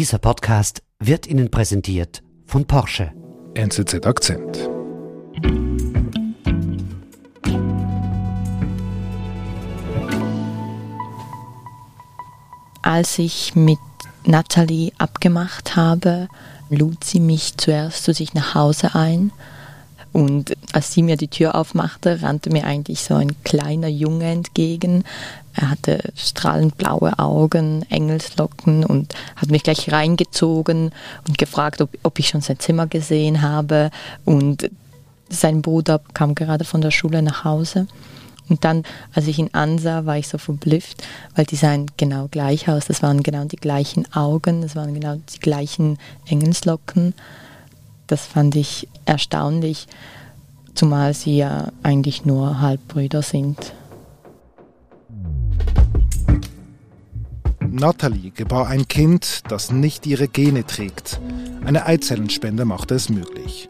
Dieser Podcast wird Ihnen präsentiert von Porsche. NZZ Akzent. Als ich mit Natalie abgemacht habe, lud sie mich zuerst zu sich nach Hause ein. Und als sie mir die Tür aufmachte, rannte mir eigentlich so ein kleiner Junge entgegen. Er hatte strahlend blaue Augen, Engelslocken und hat mich gleich reingezogen und gefragt, ob, ob ich schon sein Zimmer gesehen habe. Und sein Bruder kam gerade von der Schule nach Hause. Und dann, als ich ihn ansah, war ich so verblüfft, weil die sahen genau gleich aus. Das waren genau die gleichen Augen, das waren genau die gleichen Engelslocken. Das fand ich erstaunlich, zumal sie ja eigentlich nur Halbbrüder sind. Natalie gebar ein Kind, das nicht ihre Gene trägt. Eine Eizellenspende machte es möglich.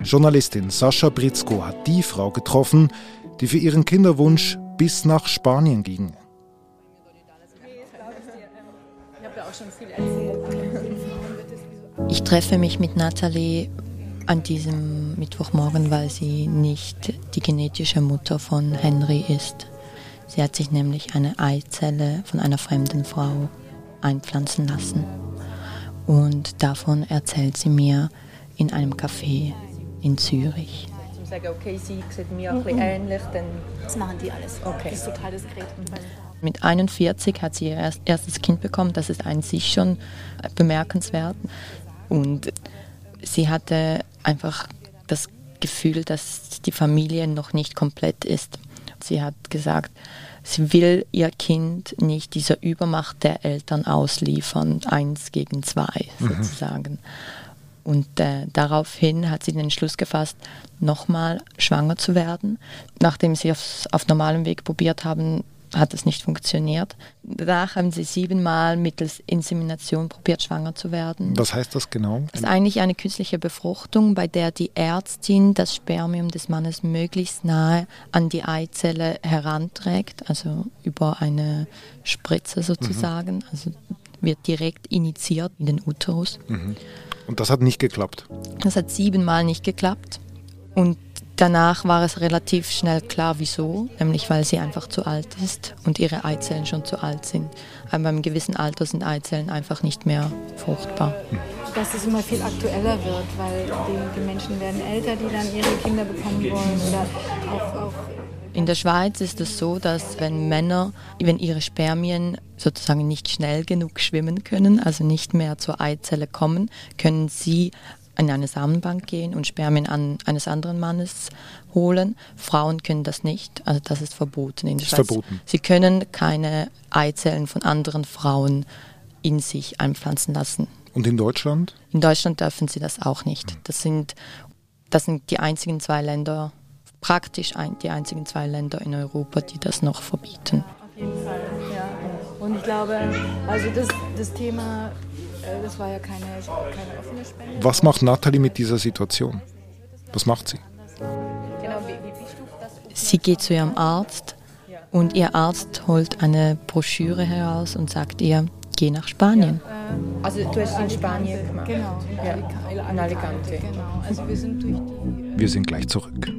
Journalistin Sascha Britzko hat die Frau getroffen, die für ihren Kinderwunsch bis nach Spanien ging. Ich treffe mich mit Nathalie an diesem Mittwochmorgen, weil sie nicht die genetische Mutter von Henry ist. Sie hat sich nämlich eine Eizelle von einer fremden Frau einpflanzen lassen. Und davon erzählt sie mir in einem Café in Zürich sagen, okay, sie sieht mir ein bisschen ähnlich, dann... Das machen die alles. Okay. Das ist total diskret. Mit 41 hat sie ihr erstes Kind bekommen. Das ist an sich schon bemerkenswert. Und sie hatte einfach das Gefühl, dass die Familie noch nicht komplett ist. Sie hat gesagt, sie will ihr Kind nicht dieser Übermacht der Eltern ausliefern, eins gegen zwei mhm. sozusagen. Mhm. Und äh, daraufhin hat sie den Entschluss gefasst, nochmal schwanger zu werden. Nachdem sie es auf normalem Weg probiert haben, hat es nicht funktioniert. Danach haben sie siebenmal mittels Insemination probiert, schwanger zu werden. Was heißt das genau? Das ist eigentlich eine künstliche Befruchtung, bei der die Ärztin das Spermium des Mannes möglichst nahe an die Eizelle heranträgt, also über eine Spritze sozusagen. Mhm. Also wird direkt initiiert in den Uterus. Mhm. Und das hat nicht geklappt? Das hat siebenmal nicht geklappt. Und danach war es relativ schnell klar, wieso. Nämlich weil sie einfach zu alt ist und ihre Eizellen schon zu alt sind. Aber beim gewissen Alter sind Eizellen einfach nicht mehr fruchtbar. Dass es immer viel aktueller wird, weil die, die Menschen werden älter, die dann ihre Kinder bekommen wollen. Oder auch, auch in der Schweiz ist es so, dass wenn Männer, wenn ihre Spermien sozusagen nicht schnell genug schwimmen können, also nicht mehr zur Eizelle kommen, können sie in eine Samenbank gehen und Spermien an eines anderen Mannes holen. Frauen können das nicht, also das ist verboten in der Schweiz. Verboten. Sie können keine Eizellen von anderen Frauen in sich einpflanzen lassen. Und in Deutschland? In Deutschland dürfen sie das auch nicht. Das sind, das sind die einzigen zwei Länder, praktisch ein, die einzigen zwei Länder in Europa, die das noch verbieten. Auf jeden Fall, ja. Und ich glaube, also das, das Thema, das war ja keine, keine offene Spende. Was macht Nathalie mit dieser Situation? Was macht sie? Genau, sie geht zu ihrem Arzt und ihr Arzt holt eine Broschüre heraus und sagt ihr, geh nach Spanien. Äh, also du hast in Spanien gemacht? Genau, in, ja, in Alicante. Genau, also wir sind durch die... Wir sind gleich zurück.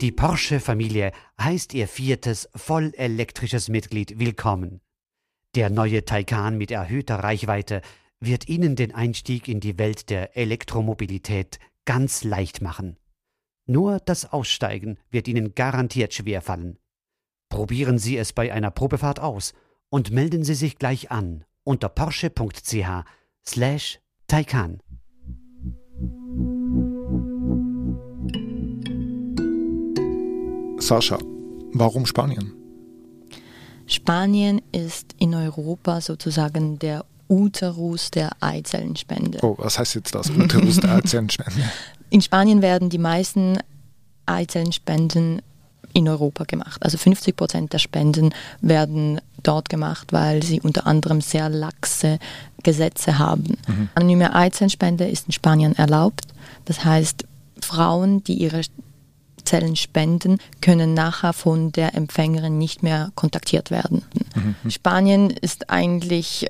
Die Porsche-Familie heißt ihr viertes vollelektrisches Mitglied willkommen. Der neue Taycan mit erhöhter Reichweite wird Ihnen den Einstieg in die Welt der Elektromobilität ganz leicht machen. Nur das Aussteigen wird Ihnen garantiert schwerfallen. Probieren Sie es bei einer Probefahrt aus und melden Sie sich gleich an unter porsche.ch slash Taycan. Sascha, warum Spanien? Spanien ist in Europa sozusagen der Uterus der Eizellenspende. Oh, was heißt jetzt das, Uterus der Eizellenspende? In Spanien werden die meisten Eizellenspenden in Europa gemacht. Also 50 Prozent der Spenden werden dort gemacht, weil sie unter anderem sehr laxe Gesetze haben. Mhm. Anonyme Eizellenspende ist in Spanien erlaubt. Das heißt, Frauen, die ihre Eizellenspenden können nachher von der Empfängerin nicht mehr kontaktiert werden. Mhm. Spanien ist eigentlich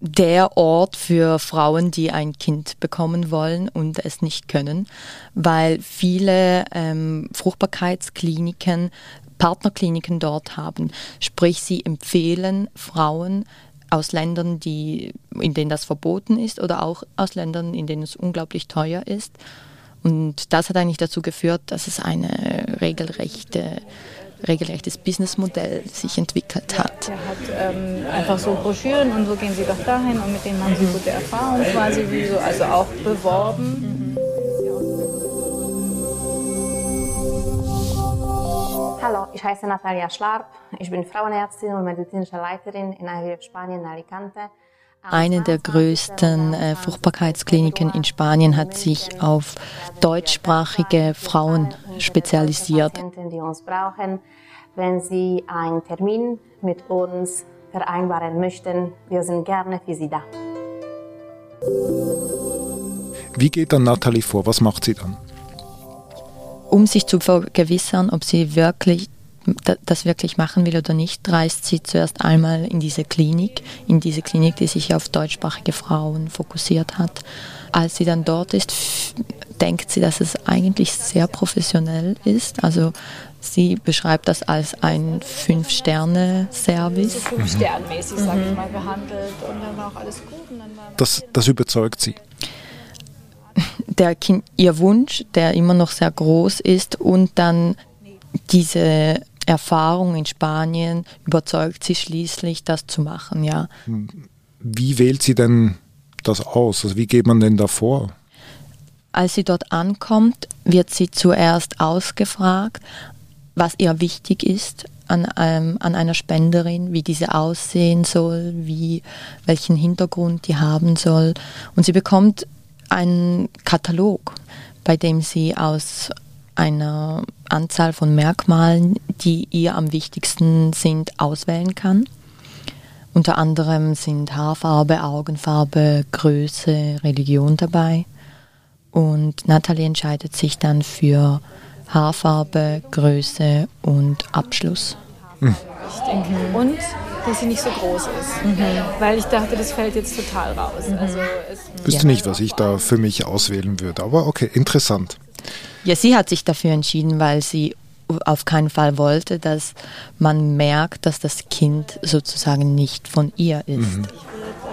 der Ort für Frauen, die ein Kind bekommen wollen und es nicht können, weil viele ähm, Fruchtbarkeitskliniken Partnerkliniken dort haben. Sprich, sie empfehlen Frauen aus Ländern, die, in denen das verboten ist oder auch aus Ländern, in denen es unglaublich teuer ist. Und das hat eigentlich dazu geführt, dass es eine regelrechte regelrechtes Businessmodell sich entwickelt hat. Er hat ähm, einfach so Broschüren und so gehen Sie doch dahin und mit denen haben Sie gute Erfahrungen quasi, wie so, also auch beworben. Mhm. Hallo, ich heiße Natalia Schlarp. Ich bin Frauenärztin und medizinische Leiterin in IWF Spanien Alicante. Eine der größten äh, Fruchtbarkeitskliniken in Spanien hat sich auf deutschsprachige Frauen spezialisiert. Die uns brauchen, wenn sie einen Termin mit uns vereinbaren möchten, wir sind gerne für Sie da. Wie geht dann Nathalie vor? Was macht sie dann? Um sich zu vergewissern, ob sie wirklich das wirklich machen will oder nicht, reist sie zuerst einmal in diese Klinik, in diese Klinik, die sich auf deutschsprachige Frauen fokussiert hat. Als sie dann dort ist, denkt sie, dass es eigentlich sehr professionell ist. Also sie beschreibt das als ein Fünf-Sterne-Service. So Fünf-Sternmäßig, mhm. sage ich mal, behandelt und dann war auch alles gut. das, das überzeugt sie der kind, ihr Wunsch, der immer noch sehr groß ist und dann diese Erfahrung in Spanien überzeugt sie schließlich, das zu machen, ja. Wie wählt sie denn das aus? Also wie geht man denn da vor? Als sie dort ankommt, wird sie zuerst ausgefragt, was ihr wichtig ist an, ähm, an einer Spenderin, wie diese aussehen soll, wie, welchen Hintergrund die haben soll. Und sie bekommt einen Katalog, bei dem sie aus einer Anzahl von Merkmalen, die ihr am wichtigsten sind, auswählen kann. Unter anderem sind Haarfarbe, Augenfarbe, Größe, Religion dabei. Und Natalie entscheidet sich dann für Haarfarbe, Größe und Abschluss. Mhm. Und dass sie nicht so groß ist. Mhm. Weil ich dachte, das fällt jetzt total raus. Mhm. Also ich wüsste nicht, was ich da für mich auswählen würde, aber okay, interessant. Ja, sie hat sich dafür entschieden, weil sie auf keinen Fall wollte, dass man merkt, dass das Kind sozusagen nicht von ihr ist. Mhm.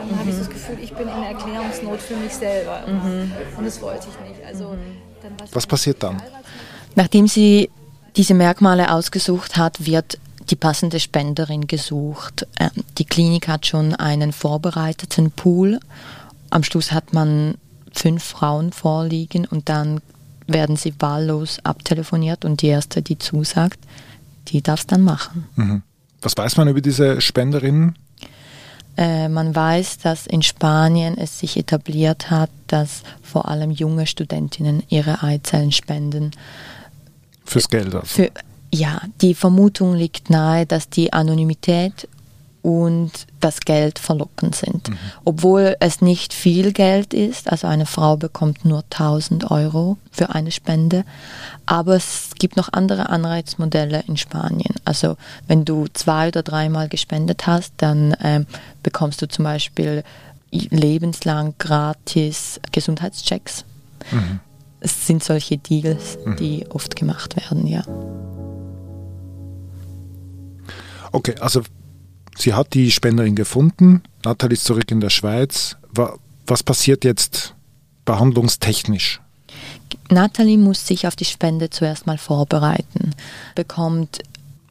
Dann habe ich das Gefühl, ich bin in Erklärungsnot für mich selber. Mhm. Und das wollte ich nicht. Also, Was passiert dann? Nachdem sie diese Merkmale ausgesucht hat, wird die passende Spenderin gesucht. Ähm, die Klinik hat schon einen vorbereiteten Pool. Am Schluss hat man fünf Frauen vorliegen und dann werden sie wahllos abtelefoniert und die erste, die zusagt, die darf es dann machen. Mhm. Was weiß man über diese Spenderinnen? Äh, man weiß, dass in Spanien es sich etabliert hat, dass vor allem junge Studentinnen ihre Eizellen spenden. Fürs Geld also. Für, ja, die Vermutung liegt nahe, dass die Anonymität und das Geld verlockend sind. Mhm. Obwohl es nicht viel Geld ist, also eine Frau bekommt nur 1000 Euro für eine Spende, aber es gibt noch andere Anreizmodelle in Spanien. Also wenn du zwei oder dreimal gespendet hast, dann ähm, bekommst du zum Beispiel lebenslang gratis Gesundheitschecks. Mhm. Es sind solche Deals, mhm. die oft gemacht werden, ja. Okay, also sie hat die Spenderin gefunden, Nathalie ist zurück in der Schweiz. Was passiert jetzt behandlungstechnisch? Nathalie muss sich auf die Spende zuerst mal vorbereiten, bekommt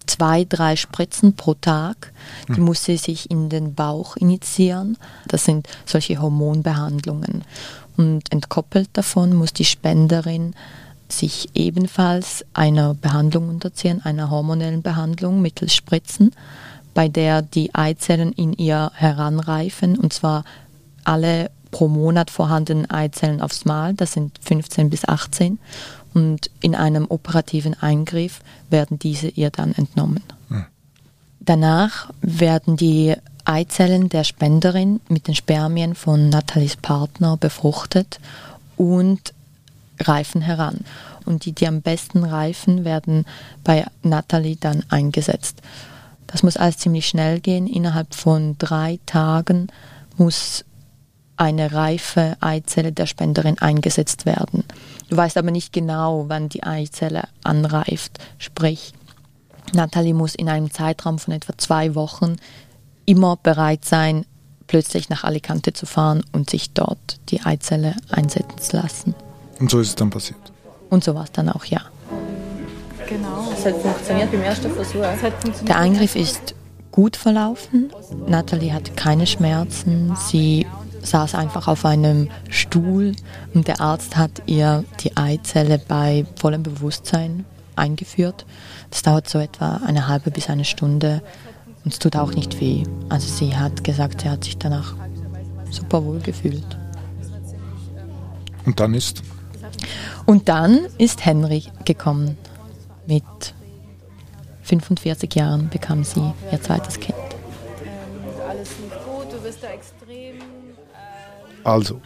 zwei, drei Spritzen pro Tag. Die hm. muss sie sich in den Bauch initiieren. Das sind solche Hormonbehandlungen. Und entkoppelt davon muss die Spenderin sich ebenfalls einer Behandlung unterziehen, einer hormonellen Behandlung mittels Spritzen, bei der die Eizellen in ihr heranreifen und zwar alle pro Monat vorhandenen Eizellen aufs Mal, das sind 15 bis 18 und in einem operativen Eingriff werden diese ihr dann entnommen. Hm. Danach werden die Eizellen der Spenderin mit den Spermien von Nathalies Partner befruchtet und reifen heran. und die, die am besten reifen, werden bei Natalie dann eingesetzt. Das muss alles ziemlich schnell gehen. Innerhalb von drei Tagen muss eine reife Eizelle der Spenderin eingesetzt werden. Du weißt aber nicht genau, wann die Eizelle anreift. Sprich, Natalie muss in einem Zeitraum von etwa zwei Wochen immer bereit sein, plötzlich nach Alicante zu fahren und sich dort die Eizelle einsetzen zu lassen. Und so ist es dann passiert. Und so war es dann auch, ja. Genau. Es hat funktioniert beim ersten Versuch. Es hat funktioniert. Der Eingriff ist gut verlaufen. Natalie hatte keine Schmerzen. Sie saß einfach auf einem Stuhl und der Arzt hat ihr die Eizelle bei vollem Bewusstsein eingeführt. Das dauert so etwa eine halbe bis eine Stunde und es tut auch nicht weh. Also sie hat gesagt, sie hat sich danach super wohl gefühlt. Und dann ist Und dann ist Henry gekommen. Mit 45 Jahren bekam sie ihr zweites Kind. Also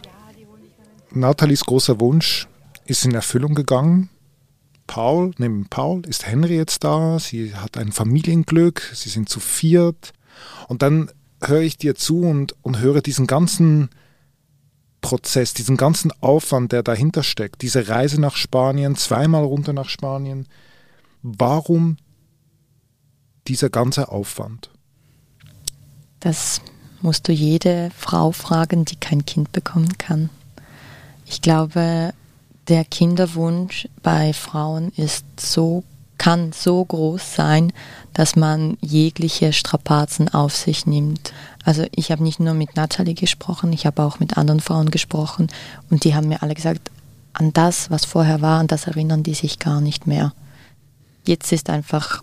Nathalies großer Wunsch ist in Erfüllung gegangen. Paul, neben Paul ist Henry jetzt da. Sie hat ein Familienglück. Sie sind zu viert. Und dann höre ich dir zu und, und höre diesen ganzen Prozess, diesen ganzen Aufwand, der dahinter steckt. Diese Reise nach Spanien, zweimal runter nach Spanien. Warum dieser ganze Aufwand? Das musst du jede Frau fragen, die kein Kind bekommen kann. Ich glaube, der Kinderwunsch bei Frauen ist so, kann so groß sein, dass man jegliche Strapazen auf sich nimmt. Also ich habe nicht nur mit Natalie gesprochen, ich habe auch mit anderen Frauen gesprochen und die haben mir alle gesagt, an das, was vorher war, an das erinnern die sich gar nicht mehr. Jetzt ist einfach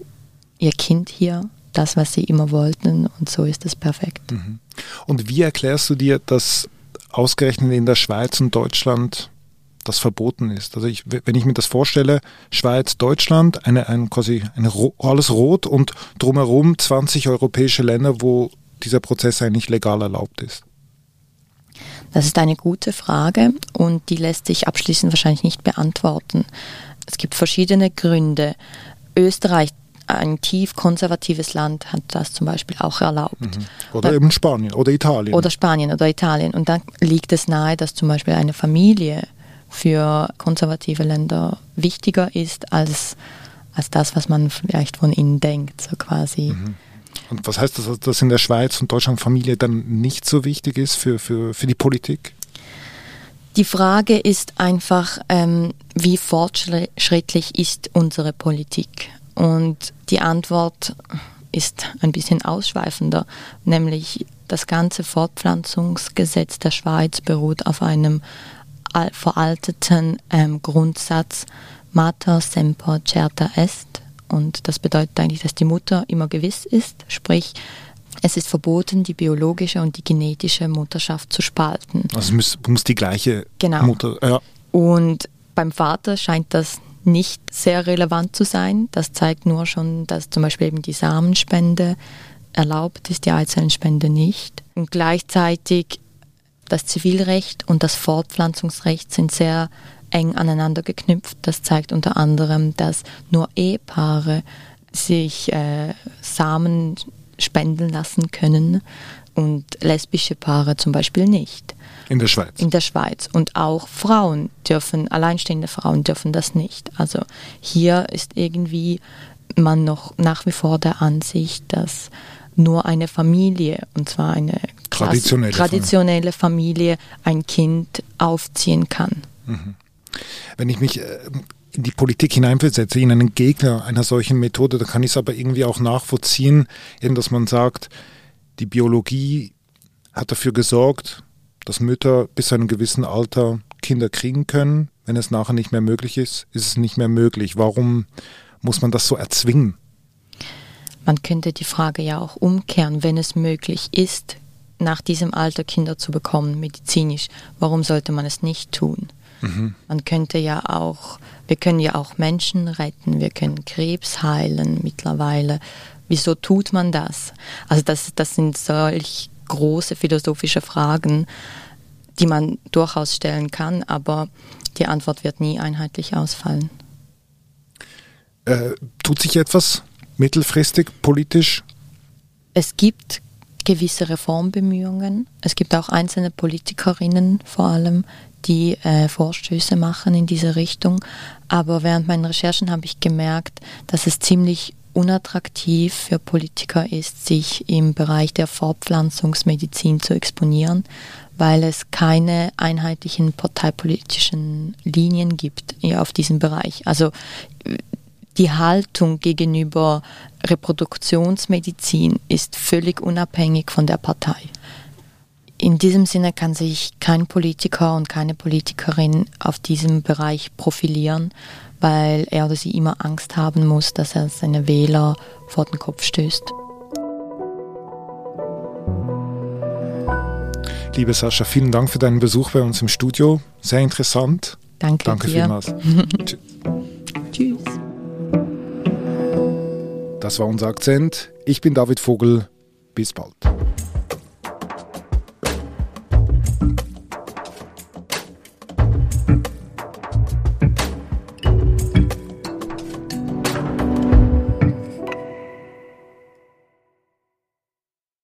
ihr Kind hier, das, was sie immer wollten und so ist es perfekt. Und wie erklärst du dir, dass ausgerechnet in der Schweiz und Deutschland das verboten ist? Also ich, wenn ich mir das vorstelle, Schweiz, Deutschland, eine, ein, quasi eine, ro- alles rot und drumherum 20 europäische Länder, wo dieser Prozess eigentlich legal erlaubt ist. Das ist eine gute Frage und die lässt sich abschließend wahrscheinlich nicht beantworten. Es gibt verschiedene Gründe. Österreich, ein tief konservatives Land, hat das zum Beispiel auch erlaubt. Oder Weil- eben Spanien oder Italien. Oder Spanien oder Italien. Und dann liegt es nahe, dass zum Beispiel eine Familie für konservative Länder wichtiger ist als, als das, was man vielleicht von ihnen denkt, so quasi. und was heißt das, dass in der Schweiz und Deutschland Familie dann nicht so wichtig ist für, für, für die Politik? Die Frage ist einfach, ähm, wie fortschrittlich ist unsere Politik? Und die Antwort ist ein bisschen ausschweifender, nämlich das ganze Fortpflanzungsgesetz der Schweiz beruht auf einem al- veralteten ähm, Grundsatz Mater semper certa est. Und das bedeutet eigentlich, dass die Mutter immer gewiss ist, sprich, es ist verboten, die biologische und die genetische Mutterschaft zu spalten. Also es muss, muss die gleiche Genau. Mutter. Ja. Und beim Vater scheint das nicht sehr relevant zu sein. Das zeigt nur schon, dass zum Beispiel eben die Samenspende erlaubt ist, die Eizellenspende nicht. Und gleichzeitig das Zivilrecht und das Fortpflanzungsrecht sind sehr eng aneinander geknüpft. Das zeigt unter anderem, dass nur Ehepaare sich äh, Samen spenden lassen können und lesbische Paare zum Beispiel nicht In der Schweiz. in der Schweiz. Und auch Frauen dürfen, alleinstehende Frauen dürfen das nicht. Also hier ist irgendwie man noch nach wie vor der Ansicht, dass nur eine Familie, und zwar eine Traditionelle traditionelle Familie, ein Kind aufziehen kann. Wenn ich mich äh, in die Politik hineinversetze, in einen Gegner einer solchen Methode, dann kann ich es aber irgendwie auch nachvollziehen, eben dass man sagt, die Biologie hat dafür gesorgt, dass Mütter bis zu einem gewissen Alter Kinder kriegen können. Wenn es nachher nicht mehr möglich ist, ist es nicht mehr möglich. Warum muss man das so erzwingen? Man könnte die Frage ja auch umkehren, wenn es möglich ist, nach diesem Alter Kinder zu bekommen, medizinisch, warum sollte man es nicht tun? Man könnte ja auch, wir können ja auch Menschen retten, wir können Krebs heilen mittlerweile. Wieso tut man das? Also das, das sind solch große philosophische Fragen, die man durchaus stellen kann, aber die Antwort wird nie einheitlich ausfallen. Äh, tut sich etwas mittelfristig politisch? Es gibt gewisse Reformbemühungen. Es gibt auch einzelne Politikerinnen vor allem, die äh, Vorstöße machen in diese Richtung. Aber während meinen Recherchen habe ich gemerkt, dass es ziemlich unattraktiv für Politiker ist, sich im Bereich der Fortpflanzungsmedizin zu exponieren, weil es keine einheitlichen parteipolitischen Linien gibt auf diesem Bereich. Also die Haltung gegenüber Reproduktionsmedizin ist völlig unabhängig von der Partei. In diesem Sinne kann sich kein Politiker und keine Politikerin auf diesem Bereich profilieren, weil er oder sie immer Angst haben muss, dass er seine Wähler vor den Kopf stößt. Liebe Sascha, vielen Dank für deinen Besuch bei uns im Studio. Sehr interessant. Danke, Danke dir. vielmals. Tschüss. Das war unser Akzent. Ich bin David Vogel. Bis bald.